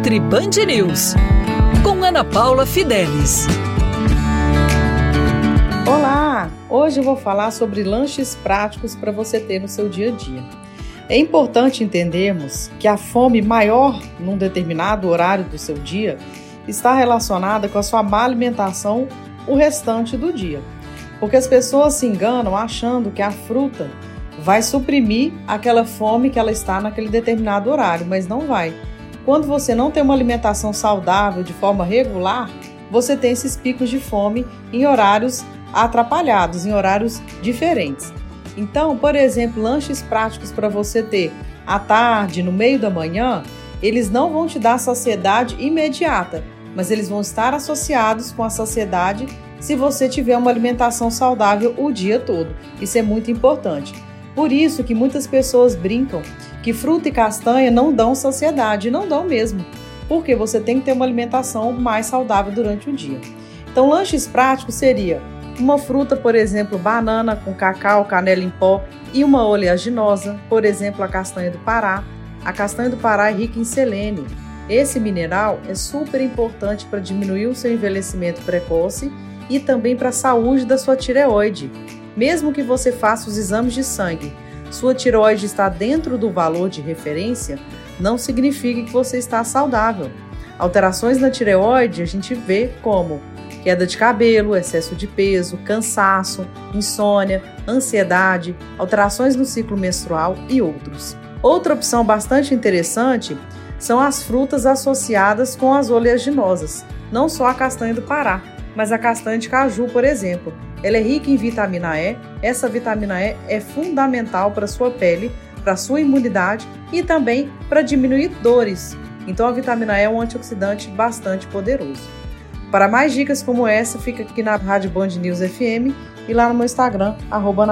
Nutri Band News, com Ana Paula Fidelis. Olá! Hoje eu vou falar sobre lanches práticos para você ter no seu dia a dia. É importante entendermos que a fome maior num determinado horário do seu dia está relacionada com a sua má alimentação o restante do dia. Porque as pessoas se enganam achando que a fruta vai suprimir aquela fome que ela está naquele determinado horário, mas não vai. Quando você não tem uma alimentação saudável de forma regular, você tem esses picos de fome em horários atrapalhados, em horários diferentes. Então, por exemplo, lanches práticos para você ter à tarde, no meio da manhã, eles não vão te dar saciedade imediata, mas eles vão estar associados com a saciedade se você tiver uma alimentação saudável o dia todo. Isso é muito importante. Por isso que muitas pessoas brincam que fruta e castanha não dão saciedade, não dão mesmo, porque você tem que ter uma alimentação mais saudável durante o dia. Então, lanches práticos seria uma fruta, por exemplo, banana com cacau, canela em pó e uma oleaginosa, por exemplo, a castanha do Pará. A castanha do Pará é rica em selênio. Esse mineral é super importante para diminuir o seu envelhecimento precoce e também para a saúde da sua tireoide. Mesmo que você faça os exames de sangue, sua tireoide está dentro do valor de referência, não significa que você está saudável. Alterações na tireoide a gente vê como queda de cabelo, excesso de peso, cansaço, insônia, ansiedade, alterações no ciclo menstrual e outros. Outra opção bastante interessante são as frutas associadas com as oleaginosas, não só a castanha do Pará, mas a castanha de caju, por exemplo. Ela é rica em vitamina E. Essa vitamina E é fundamental para sua pele, para sua imunidade e também para diminuir dores. Então a vitamina E é um antioxidante bastante poderoso. Para mais dicas como essa, fica aqui na Rádio Band News FM e lá no meu Instagram, arroba